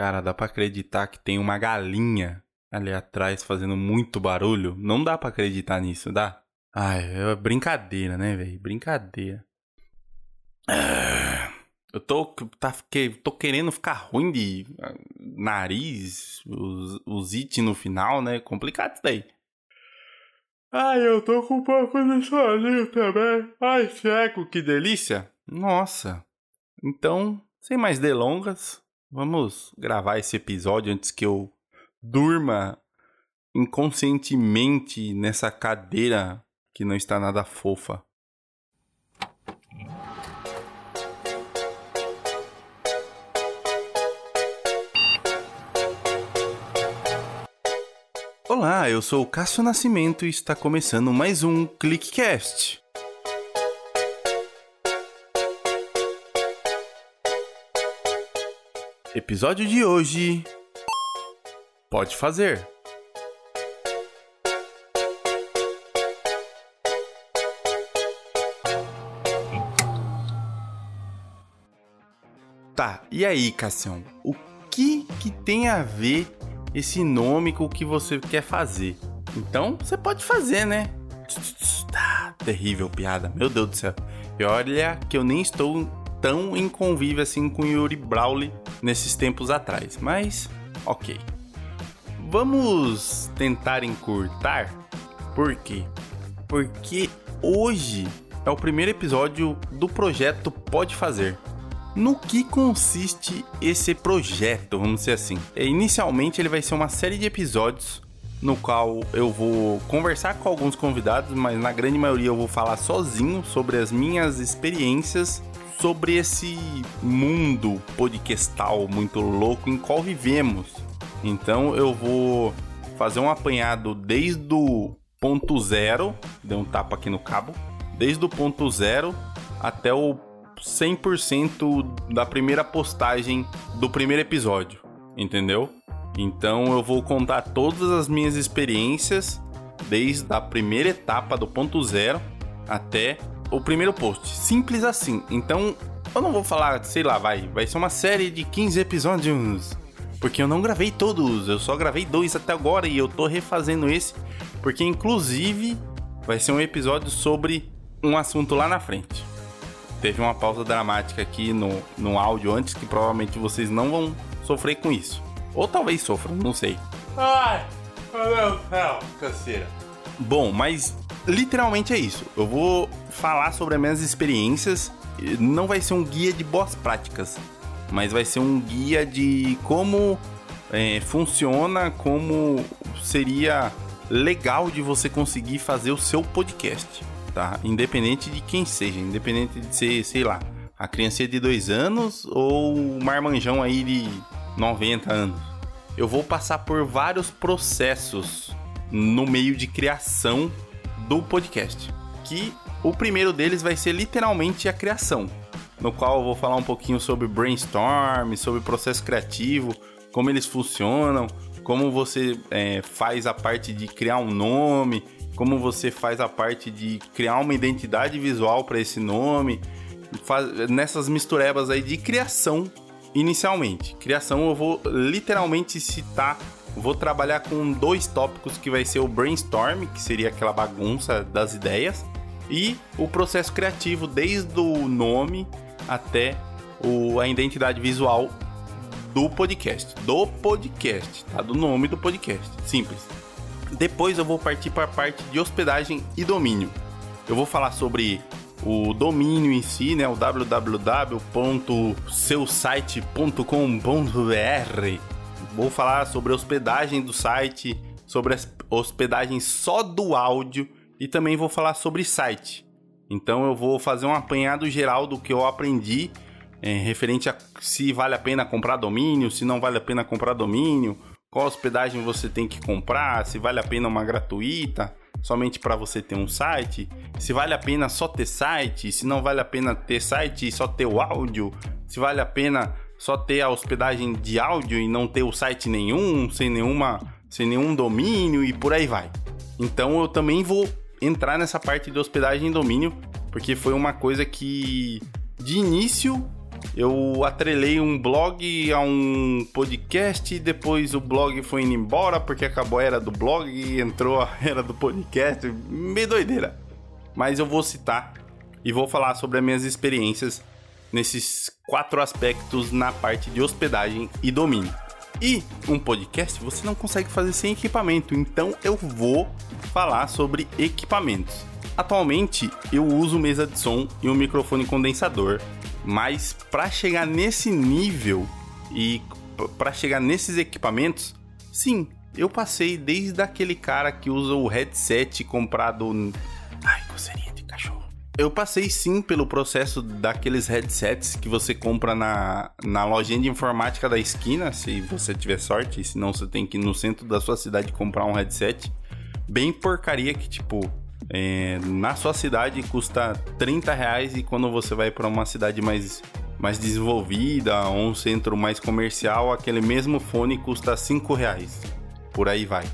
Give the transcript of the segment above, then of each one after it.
Cara, dá pra acreditar que tem uma galinha ali atrás fazendo muito barulho? Não dá pra acreditar nisso, dá? Ai, é brincadeira, né, velho? Brincadeira. Ah, eu tô, tá, tô querendo ficar ruim de ah, nariz, os, os it no final, né? Complicado isso daí. Ai, eu tô com um pouco de soninho também. Ai, cego, que delícia. Nossa. Então, sem mais delongas, vamos gravar esse episódio antes que eu durma inconscientemente nessa cadeira que não está nada fofa. Olá, eu sou o Cássio Nascimento e está começando mais um ClickCast. Episódio de hoje. Pode fazer. Tá, e aí, Cassião? O que que tem a ver esse nome com o que você quer fazer. Então, você pode fazer, né? Tá, terrível piada, meu Deus do céu. E olha que eu nem estou tão em convívio assim com Yuri Brawley nesses tempos atrás, mas ok. Vamos tentar encurtar? Por quê? Porque hoje é o primeiro episódio do projeto Pode Fazer. No que consiste esse projeto, vamos dizer assim? É, inicialmente ele vai ser uma série de episódios no qual eu vou conversar com alguns convidados, mas na grande maioria eu vou falar sozinho sobre as minhas experiências sobre esse mundo podcastal muito louco em qual vivemos. Então eu vou fazer um apanhado desde o ponto zero, deu um tapa aqui no cabo, desde o ponto zero até o 100% da primeira postagem do primeiro episódio, entendeu? Então eu vou contar todas as minhas experiências desde a primeira etapa do ponto zero até o primeiro post. Simples assim. Então eu não vou falar, sei lá, vai, vai ser uma série de 15 episódios. Porque eu não gravei todos, eu só gravei dois até agora e eu tô refazendo esse, porque inclusive vai ser um episódio sobre um assunto lá na frente teve uma pausa dramática aqui no, no áudio antes que provavelmente vocês não vão sofrer com isso. Ou talvez sofram, não sei. Ai, meu céu, canseira. Bom, mas literalmente é isso. Eu vou falar sobre as minhas experiências. Não vai ser um guia de boas práticas, mas vai ser um guia de como é, funciona, como seria legal de você conseguir fazer o seu podcast tá? Independente de quem seja, independente de ser, sei lá, a criança de dois anos ou o marmanjão aí de 90 anos. Eu vou passar por vários processos no meio de criação do podcast. Que o primeiro deles vai ser literalmente a criação, no qual eu vou falar um pouquinho sobre brainstorm, sobre processo criativo, como eles funcionam, como você é, faz a parte de criar um nome, como você faz a parte de criar uma identidade visual para esse nome, faz, nessas misturebas aí de criação inicialmente. Criação eu vou literalmente citar, vou trabalhar com dois tópicos que vai ser o brainstorm, que seria aquela bagunça das ideias, e o processo criativo desde o nome até o, a identidade visual do podcast, do podcast, tá? Do nome do podcast, simples. Depois eu vou partir para a parte de hospedagem e domínio. Eu vou falar sobre o domínio em si, né, o www.seusite.com.br. Vou falar sobre a hospedagem do site, sobre a hospedagem só do áudio e também vou falar sobre site. Então eu vou fazer um apanhado geral do que eu aprendi é, referente a se vale a pena comprar domínio, se não vale a pena comprar domínio, qual hospedagem você tem que comprar, se vale a pena uma gratuita, somente para você ter um site, se vale a pena só ter site, se não vale a pena ter site e só ter o áudio, se vale a pena só ter a hospedagem de áudio e não ter o site nenhum, sem nenhuma, sem nenhum domínio e por aí vai. Então eu também vou entrar nessa parte de hospedagem e domínio, porque foi uma coisa que de início eu atrelei um blog a um podcast, depois o blog foi indo embora porque acabou a era do blog e entrou a era do podcast. Meio doideira. Mas eu vou citar e vou falar sobre as minhas experiências nesses quatro aspectos na parte de hospedagem e domínio. E um podcast você não consegue fazer sem equipamento, então eu vou falar sobre equipamentos. Atualmente eu uso mesa de som e um microfone condensador, mas para chegar nesse nível e para chegar nesses equipamentos, sim, eu passei desde aquele cara que usa o headset comprado. Ai, coceirinha de cachorro. Eu passei sim pelo processo daqueles headsets que você compra na, na lojinha de informática da esquina, se você tiver sorte, senão você tem que ir no centro da sua cidade comprar um headset. Bem porcaria que, tipo, é, na sua cidade custa 30 reais e quando você vai para uma cidade mais, mais desenvolvida ou um centro mais comercial, aquele mesmo fone custa 5 reais. Por aí vai.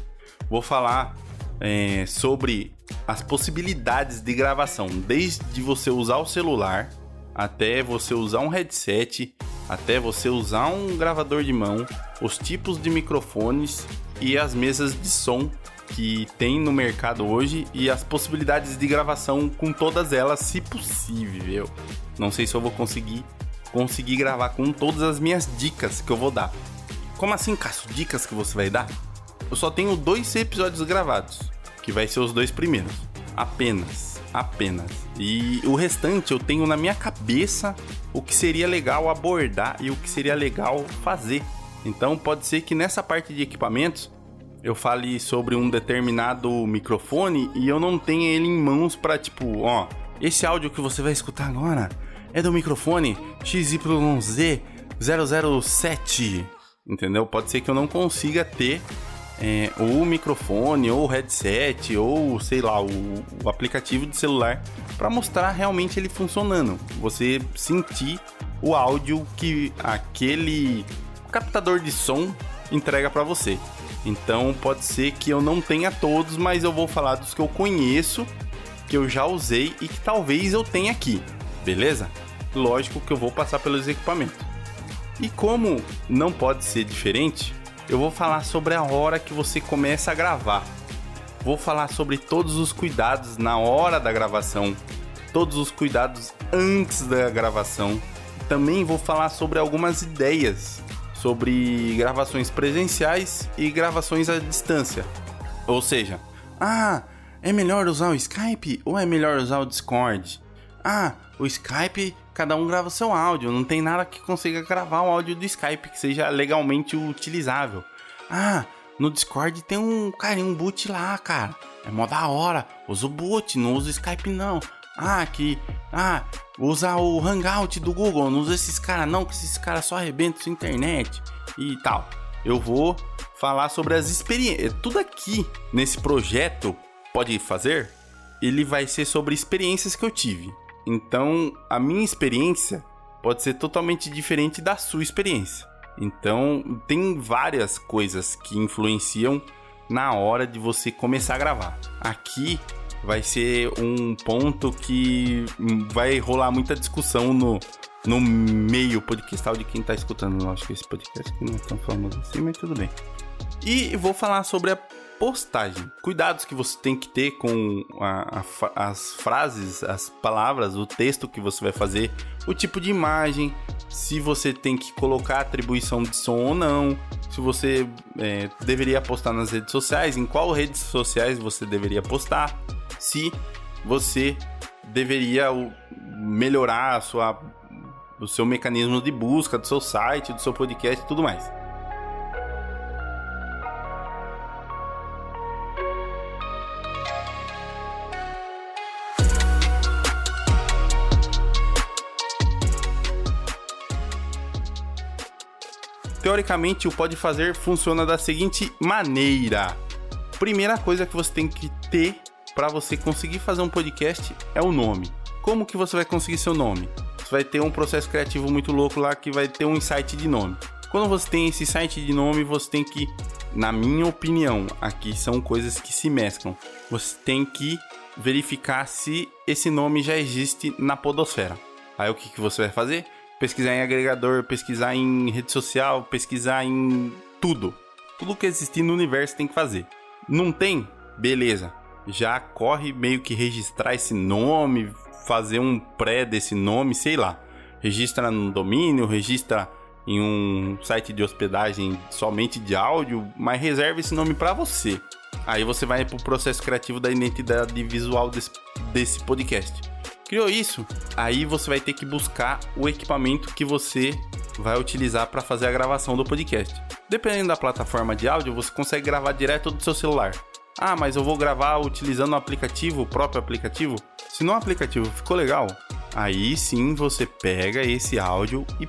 Vou falar é, sobre as possibilidades de gravação, desde você usar o celular até você usar um headset, até você usar um gravador de mão, os tipos de microfones e as mesas de som que tem no mercado hoje e as possibilidades de gravação com todas elas, se possível. Não sei se eu vou conseguir conseguir gravar com todas as minhas dicas que eu vou dar. Como assim, Cássio? Dicas que você vai dar? Eu só tenho dois episódios gravados, que vai ser os dois primeiros. Apenas, apenas. E o restante eu tenho na minha cabeça o que seria legal abordar e o que seria legal fazer. Então pode ser que nessa parte de equipamentos eu fale sobre um determinado microfone e eu não tenha ele em mãos para tipo, ó, esse áudio que você vai escutar agora é do microfone XYZ007, entendeu? Pode ser que eu não consiga ter é, o microfone ou o headset ou sei lá o, o aplicativo de celular para mostrar realmente ele funcionando. Você sentir o áudio que aquele captador de som entrega para você. Então pode ser que eu não tenha todos, mas eu vou falar dos que eu conheço, que eu já usei e que talvez eu tenha aqui, beleza? Lógico que eu vou passar pelos equipamentos. E como não pode ser diferente, eu vou falar sobre a hora que você começa a gravar. Vou falar sobre todos os cuidados na hora da gravação, todos os cuidados antes da gravação. Também vou falar sobre algumas ideias sobre gravações presenciais e gravações à distância. Ou seja, ah, é melhor usar o Skype ou é melhor usar o Discord? Ah, o Skype, cada um grava seu áudio, não tem nada que consiga gravar o áudio do Skype que seja legalmente utilizável. Ah, no Discord tem um, cara, um boot lá, cara. É mó da hora. Usa o boot, não usa o Skype não. Ah, que. Ah, usa o Hangout do Google. Não usa esses caras, não, que esses caras só arrebentam sua internet e tal. Eu vou falar sobre as experiências. Tudo aqui nesse projeto pode fazer, ele vai ser sobre experiências que eu tive. Então, a minha experiência pode ser totalmente diferente da sua experiência. Então, tem várias coisas que influenciam na hora de você começar a gravar. Aqui vai ser um ponto que vai rolar muita discussão no, no meio podcastal de quem tá escutando. Eu acho que esse podcast aqui não é tão famoso assim, mas tudo bem. E vou falar sobre a postagem. Cuidados que você tem que ter com a, a, as frases, as palavras, o texto que você vai fazer, o tipo de imagem, se você tem que colocar atribuição de som ou não, se você é, deveria postar nas redes sociais, em qual redes sociais você deveria postar, se você deveria melhorar a sua, o seu mecanismo de busca do seu site, do seu podcast e tudo mais. Teoricamente, o Pode Fazer funciona da seguinte maneira. Primeira coisa que você tem que ter para você conseguir fazer um podcast é o nome. Como que você vai conseguir seu nome? Você vai ter um processo criativo muito louco lá que vai ter um insight de nome. Quando você tem esse site de nome, você tem que, na minha opinião, aqui são coisas que se mesclam. Você tem que verificar se esse nome já existe na podosfera. Aí o que, que você vai fazer? Pesquisar em agregador, pesquisar em rede social, pesquisar em tudo. Tudo que existir no universo tem que fazer. Não tem? Beleza. Já corre meio que registrar esse nome, fazer um pré desse nome, sei lá. Registra no domínio, registra em um site de hospedagem somente de áudio, mas reserva esse nome para você. Aí você vai pro processo criativo da identidade visual desse, desse podcast. Criou isso? Aí você vai ter que buscar o equipamento que você vai utilizar para fazer a gravação do podcast. Dependendo da plataforma de áudio, você consegue gravar direto do seu celular. Ah, mas eu vou gravar utilizando o aplicativo, o próprio aplicativo? Se no aplicativo ficou legal, aí sim você pega esse áudio e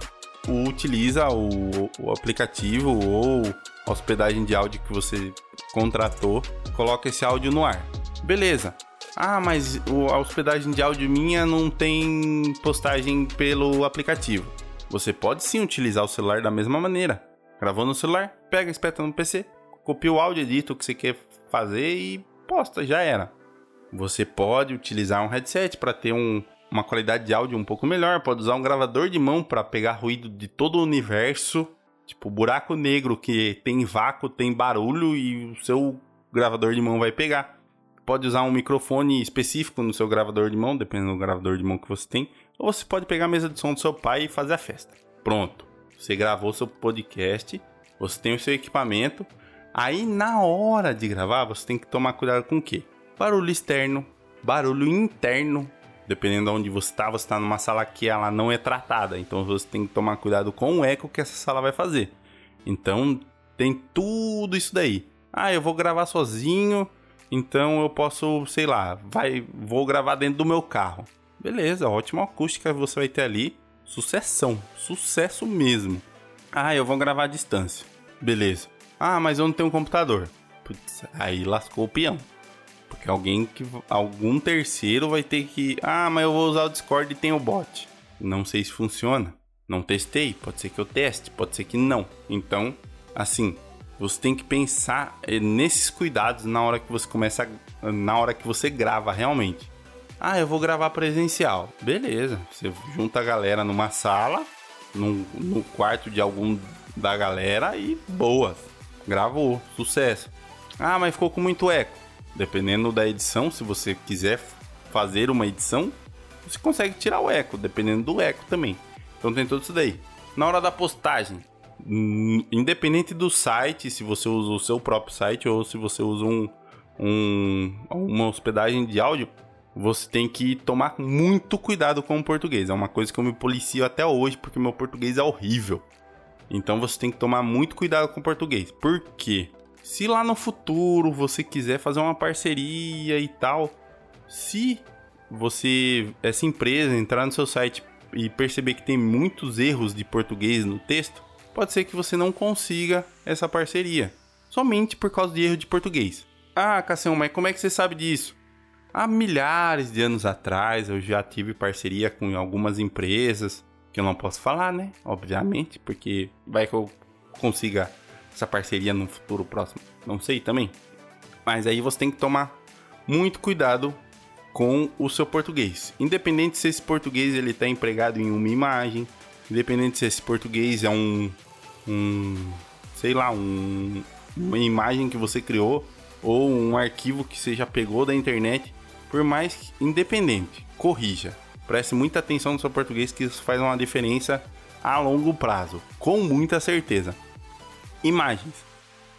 utiliza o, o aplicativo ou hospedagem de áudio que você contratou, coloca esse áudio no ar. Beleza. Ah, mas a hospedagem de áudio minha não tem postagem pelo aplicativo. Você pode sim utilizar o celular da mesma maneira. Gravou no celular, pega, espeta no PC, copia o áudio, edita o que você quer fazer e posta, já era. Você pode utilizar um headset para ter um, uma qualidade de áudio um pouco melhor, pode usar um gravador de mão para pegar ruído de todo o universo, tipo buraco negro que tem vácuo, tem barulho e o seu gravador de mão vai pegar pode usar um microfone específico no seu gravador de mão, dependendo do gravador de mão que você tem, ou você pode pegar a mesa de som do seu pai e fazer a festa. Pronto. Você gravou seu podcast, você tem o seu equipamento. Aí na hora de gravar, você tem que tomar cuidado com o quê? Barulho externo, barulho interno. Dependendo de onde você está, você está numa sala que ela não é tratada. Então você tem que tomar cuidado com o eco que essa sala vai fazer. Então tem tudo isso daí. Ah, eu vou gravar sozinho, então eu posso, sei lá, vai, vou gravar dentro do meu carro. Beleza, ótima acústica você vai ter ali. Sucessão, sucesso mesmo. Ah, eu vou gravar à distância. Beleza. Ah, mas eu não tenho um computador. Putz, aí lascou o peão. Porque alguém que algum terceiro vai ter que, ah, mas eu vou usar o Discord e tem o bot. Não sei se funciona. Não testei, pode ser que eu teste, pode ser que não. Então, assim, você tem que pensar eh, nesses cuidados na hora que você começa, na hora que você grava realmente. Ah, eu vou gravar presencial. Beleza, você junta a galera numa sala, num, no quarto de algum da galera e boa. Gravou, sucesso. Ah, mas ficou com muito eco. Dependendo da edição, se você quiser fazer uma edição, você consegue tirar o eco, dependendo do eco também. Então tem tudo isso daí. Na hora da postagem, independente do site, se você usa o seu próprio site ou se você usa um, um, uma hospedagem de áudio, você tem que tomar muito cuidado com o português. É uma coisa que eu me policio até hoje porque meu português é horrível. Então você tem que tomar muito cuidado com o português. Por quê? Se lá no futuro você quiser fazer uma parceria e tal, se você, essa empresa, entrar no seu site e perceber que tem muitos erros de português no texto, pode ser que você não consiga essa parceria, somente por causa de erro de português. Ah, Cassião, mas como é que você sabe disso? Há milhares de anos atrás eu já tive parceria com algumas empresas, que eu não posso falar, né? Obviamente, porque vai que eu consiga essa parceria no futuro próximo. Não sei também. Mas aí você tem que tomar muito cuidado com o seu português. Independente se esse português ele está empregado em uma imagem, independente se esse português é um um, sei lá, um, uma imagem que você criou ou um arquivo que você já pegou da internet, por mais independente, corrija. Preste muita atenção no seu português que isso faz uma diferença a longo prazo, com muita certeza. Imagens.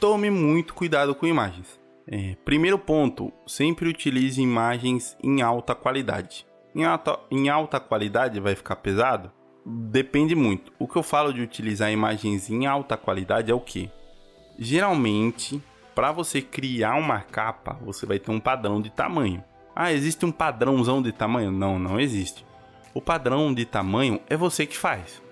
Tome muito cuidado com imagens. É, primeiro ponto, sempre utilize imagens em alta qualidade. Em alta, em alta qualidade vai ficar pesado? Depende muito. O que eu falo de utilizar imagens em alta qualidade é o que? Geralmente, para você criar uma capa, você vai ter um padrão de tamanho. Ah, existe um padrãozão de tamanho? Não, não existe. O padrão de tamanho é você que faz.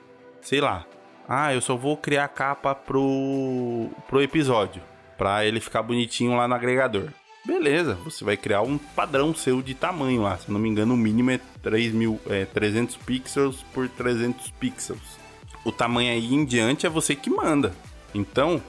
Sei lá. Ah, eu só vou criar capa pro, pro episódio. Pra ele ficar bonitinho lá no agregador. Beleza, você vai criar um padrão seu de tamanho lá. Se não me engano, o mínimo é, 3 mil, é 300 pixels por 300 pixels. O tamanho aí em diante é você que manda. Então,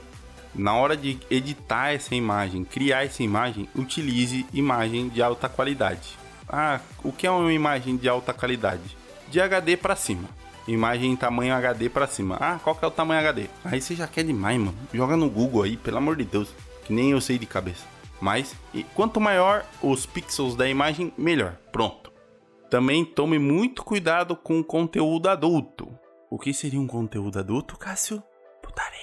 na hora de editar essa imagem, criar essa imagem, utilize imagem de alta qualidade. Ah, o que é uma imagem de alta qualidade? De HD para cima. imagem em tamanho HD para cima. Ah, qual que é o tamanho HD? Aí você já quer demais, mano. Joga no Google aí, pelo amor de Deus, que nem eu sei de cabeça. Mas quanto maior os pixels da imagem, melhor. Pronto. Também tome muito cuidado com conteúdo adulto. O que seria um conteúdo adulto, Cássio? Putaria.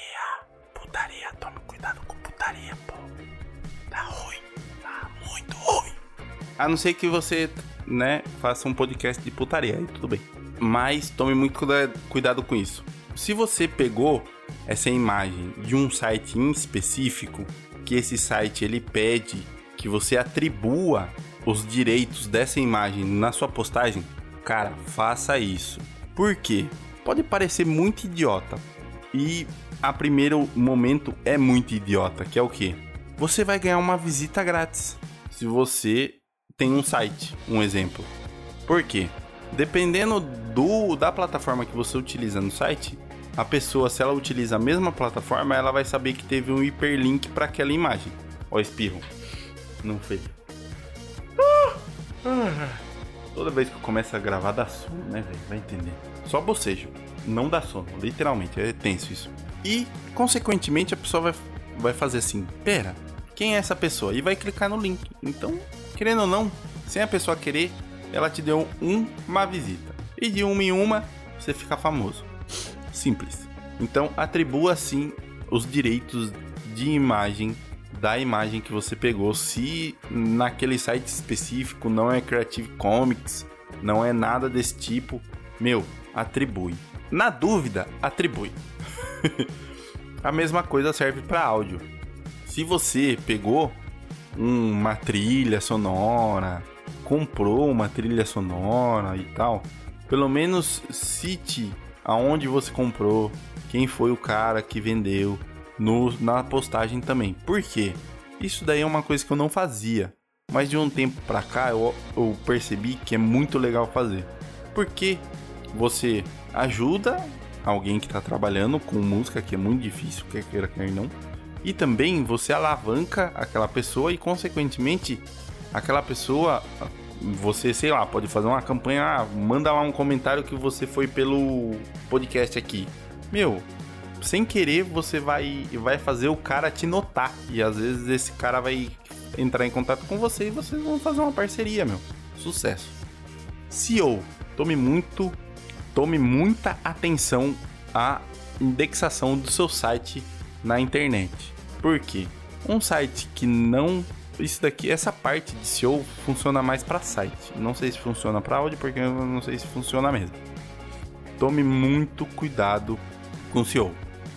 Putaria, tome cuidado com putaria, pô. Tá ruim. Tá muito ruim. A não ser que você, né, faça um podcast de putaria, aí tudo bem. Mas tome muito cuidado com isso. Se você pegou essa imagem de um site em específico, que esse site ele pede que você atribua os direitos dessa imagem na sua postagem, cara, faça isso. Por quê? Pode parecer muito idiota. E a primeiro momento é muito idiota, que é o quê? Você vai ganhar uma visita grátis se você tem um site, um exemplo. Por quê? Dependendo do da plataforma que você utiliza no site, a pessoa, se ela utiliza a mesma plataforma, ela vai saber que teve um hiperlink para aquela imagem. Ó, espirro. Não fez. Ah! Ah! Toda vez que eu começo a gravar dá sono, né, velho? Vai entender. Só bocejo. Não dá sono, literalmente. É tenso isso. E, consequentemente, a pessoa vai, vai fazer assim: Pera, quem é essa pessoa? E vai clicar no link. Então, querendo ou não, sem a pessoa querer, ela te deu um, uma visita. E de uma em uma, você fica famoso. Simples. Então, atribua sim os direitos de imagem da imagem que você pegou. Se naquele site específico não é Creative Comics, não é nada desse tipo, meu, atribui. Na dúvida, atribui. A mesma coisa serve para áudio. Se você pegou uma trilha sonora, comprou uma trilha sonora e tal, pelo menos cite aonde você comprou, quem foi o cara que vendeu, no, na postagem também. Por quê? Isso daí é uma coisa que eu não fazia. Mas de um tempo pra cá eu, eu percebi que é muito legal fazer. Porque você ajuda alguém que está trabalhando com música, que é muito difícil, quer queira, quer não. E também você alavanca aquela pessoa e, consequentemente, aquela pessoa, você, sei lá, pode fazer uma campanha, ah, manda lá um comentário que você foi pelo podcast aqui. Meu, sem querer você vai, vai fazer o cara te notar. E às vezes esse cara vai entrar em contato com você e vocês vão fazer uma parceria, meu. Sucesso. SEO, tome muito, tome muita atenção à indexação do seu site na internet. Por quê? Um site que não isso daqui, essa parte de SEO funciona mais para site. Não sei se funciona para áudio porque eu não sei se funciona mesmo. Tome muito cuidado com SEO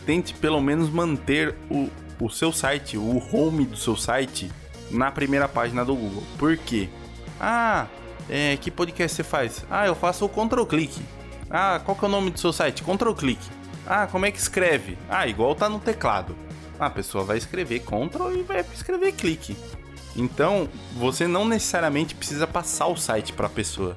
tente pelo menos manter o, o seu site, o home do seu site, na primeira página do Google. Por quê? Ah, é, que podcast você faz? Ah, eu faço o Ctrl Click. Ah, qual que é o nome do seu site? Ctrl Click. Ah, como é que escreve? Ah, igual tá no teclado. Ah, a pessoa vai escrever Ctrl e vai escrever clique. Então, você não necessariamente precisa passar o site para a pessoa,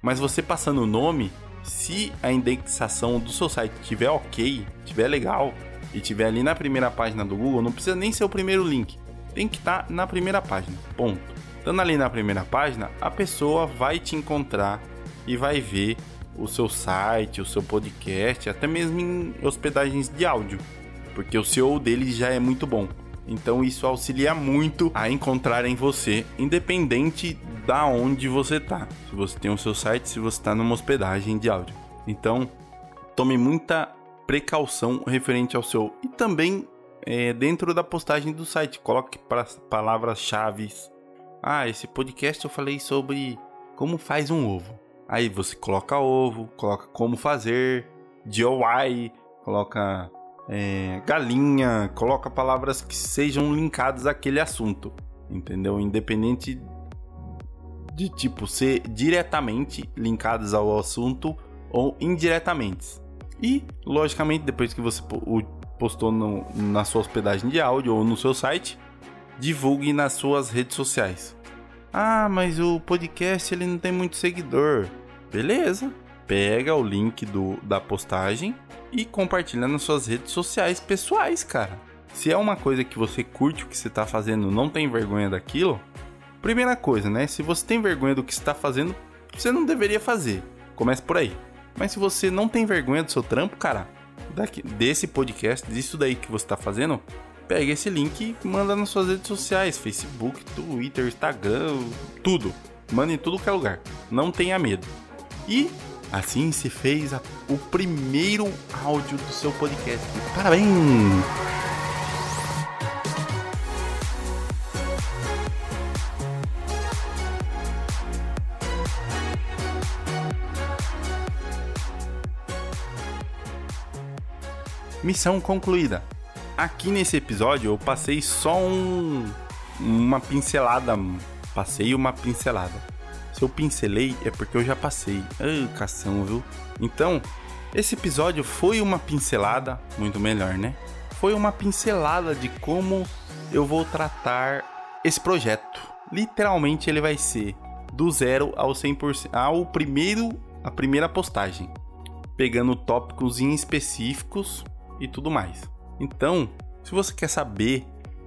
mas você passando o nome, se a indexação do seu site tiver ok, tiver legal e tiver ali na primeira página do Google, não precisa nem ser o primeiro link, tem que estar tá na primeira página. Ponto. Estando ali na primeira página, a pessoa vai te encontrar e vai ver o seu site, o seu podcast, até mesmo em hospedagens de áudio, porque o SEO dele já é muito bom. Então isso auxilia muito a encontrarem você, independente da onde você tá. Se você tem o seu site, se você está numa hospedagem de áudio. Então, tome muita precaução referente ao seu e também é, dentro da postagem do site, coloque palavras-chave. Ah, esse podcast eu falei sobre como faz um ovo. Aí você coloca ovo, coloca como fazer, DIY, coloca é, galinha, coloca palavras que sejam linkadas àquele assunto, entendeu? Independente de tipo ser diretamente linkadas ao assunto ou indiretamente. E, logicamente, depois que você postou no, na sua hospedagem de áudio ou no seu site, divulgue nas suas redes sociais. Ah, mas o podcast ele não tem muito seguidor. Beleza. Pega o link do, da postagem e compartilha nas suas redes sociais pessoais, cara. Se é uma coisa que você curte o que você está fazendo, não tem vergonha daquilo, primeira coisa, né? Se você tem vergonha do que está fazendo, você não deveria fazer. Comece por aí. Mas se você não tem vergonha do seu trampo, cara, daqui, desse podcast, disso daí que você tá fazendo, pega esse link e manda nas suas redes sociais, Facebook, Twitter, Instagram, tudo. Manda em tudo que é lugar. Não tenha medo. E assim se fez a, o primeiro áudio do seu podcast. Parabéns! Missão concluída. Aqui nesse episódio eu passei só um, uma pincelada. Passei uma pincelada. Se eu pincelei é porque eu já passei. Ai, cação, viu? Então, esse episódio foi uma pincelada, muito melhor, né? Foi uma pincelada de como eu vou tratar esse projeto. Literalmente ele vai ser do zero ao 100% ao primeiro a primeira postagem, pegando tópicos específicos e tudo mais. Então, se você quer saber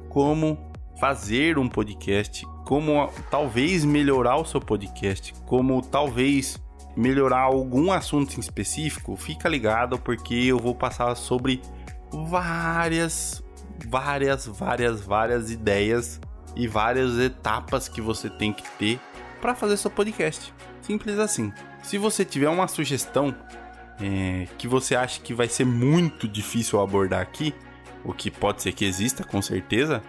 como fazer um podcast, como talvez melhorar o seu podcast, como talvez melhorar algum assunto em específico, fica ligado porque eu vou passar sobre várias, várias, várias, várias ideias e várias etapas que você tem que ter para fazer seu podcast. Simples assim. Se você tiver uma sugestão é, que você acha que vai ser muito difícil abordar aqui, o que pode ser que exista com certeza,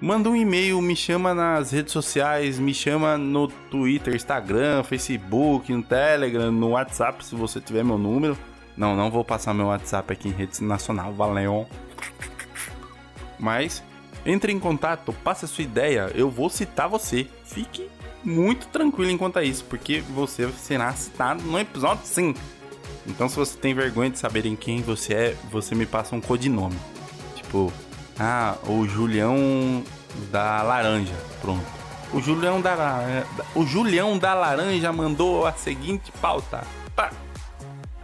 manda um e-mail, me chama nas redes sociais, me chama no Twitter, Instagram, Facebook, no Telegram, no WhatsApp, se você tiver meu número. Não, não vou passar meu WhatsApp aqui em rede nacional, valeu. Mas entre em contato, passe a sua ideia, eu vou citar você. Fique muito tranquilo enquanto a isso, porque você será citado no episódio sim. Então, se você tem vergonha de saberem quem você é, você me passa um codinome. Tipo, ah, o Julião da Laranja. Pronto. O Julião da, o Julião da Laranja mandou a seguinte pauta. Pá.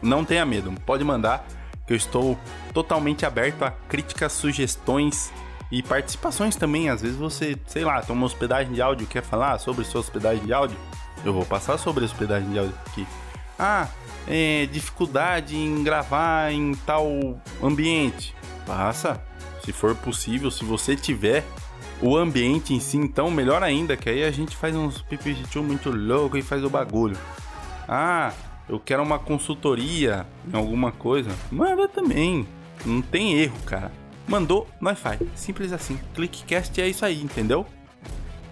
Não tenha medo, pode mandar, que eu estou totalmente aberto a críticas, sugestões e participações também. Às vezes você, sei lá, tem uma hospedagem de áudio, quer falar sobre sua hospedagem de áudio? Eu vou passar sobre a hospedagem de áudio aqui. Ah, é, dificuldade em gravar em tal ambiente. Passa. Se for possível, se você tiver o ambiente em si, então melhor ainda, que aí a gente faz uns PPG muito louco e faz o bagulho. Ah, eu quero uma consultoria em alguma coisa. Manda também. Não tem erro, cara. Mandou, nós faz. Simples assim. Clickcast é isso aí, entendeu?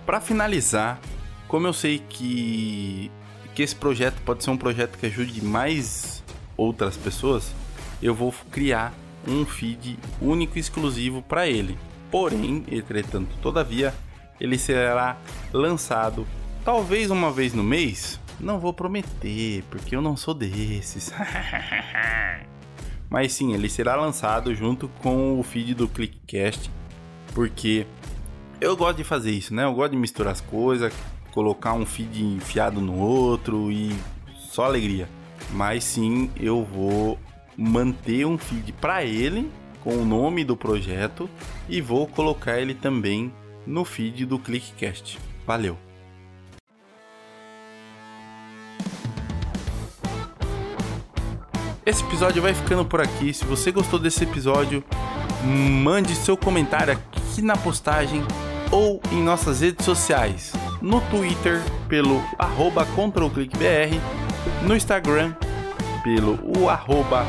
Para finalizar, como eu sei que que esse projeto pode ser um projeto que ajude mais outras pessoas, eu vou criar um feed único e exclusivo para ele. Porém, entretanto, todavia, ele será lançado talvez uma vez no mês. Não vou prometer, porque eu não sou desses. Mas sim, ele será lançado junto com o feed do Clickcast, porque eu gosto de fazer isso, né? Eu gosto de misturar as coisas, colocar um feed enfiado no outro e só alegria. Mas sim, eu vou manter um feed para ele com o nome do projeto e vou colocar ele também no feed do Clickcast. Valeu. Esse episódio vai ficando por aqui. Se você gostou desse episódio, mande seu comentário aqui na postagem ou em nossas redes sociais no Twitter pelo arroba ControlClickBR, no Instagram pelo o arroba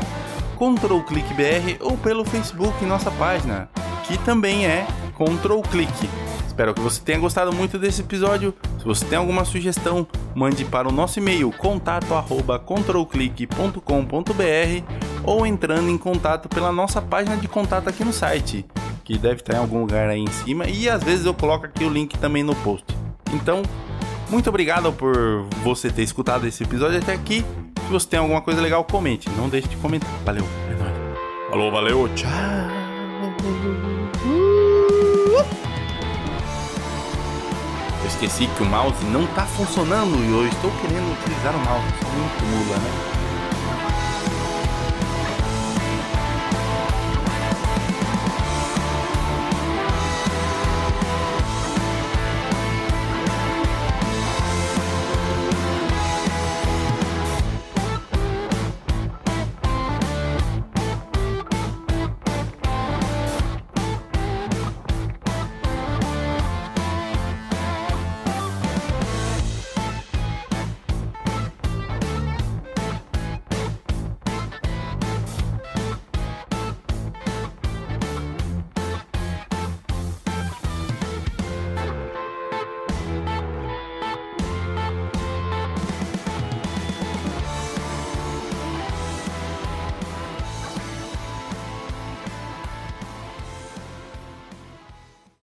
ControlClickBR ou pelo Facebook nossa página, que também é ControlClick. Espero que você tenha gostado muito desse episódio. Se você tem alguma sugestão, mande para o nosso e-mail contato@controlclick.com.br ou entrando em contato pela nossa página de contato aqui no site, que deve estar em algum lugar aí em cima e às vezes eu coloco aqui o link também no post. Então, muito obrigado por você ter escutado esse episódio até aqui. Se você tem alguma coisa legal, comente. Não deixe de comentar. Valeu, é nóis. Falou, valeu, tchau. Eu esqueci que o mouse não tá funcionando e eu estou querendo utilizar o mouse. Muito mula, né?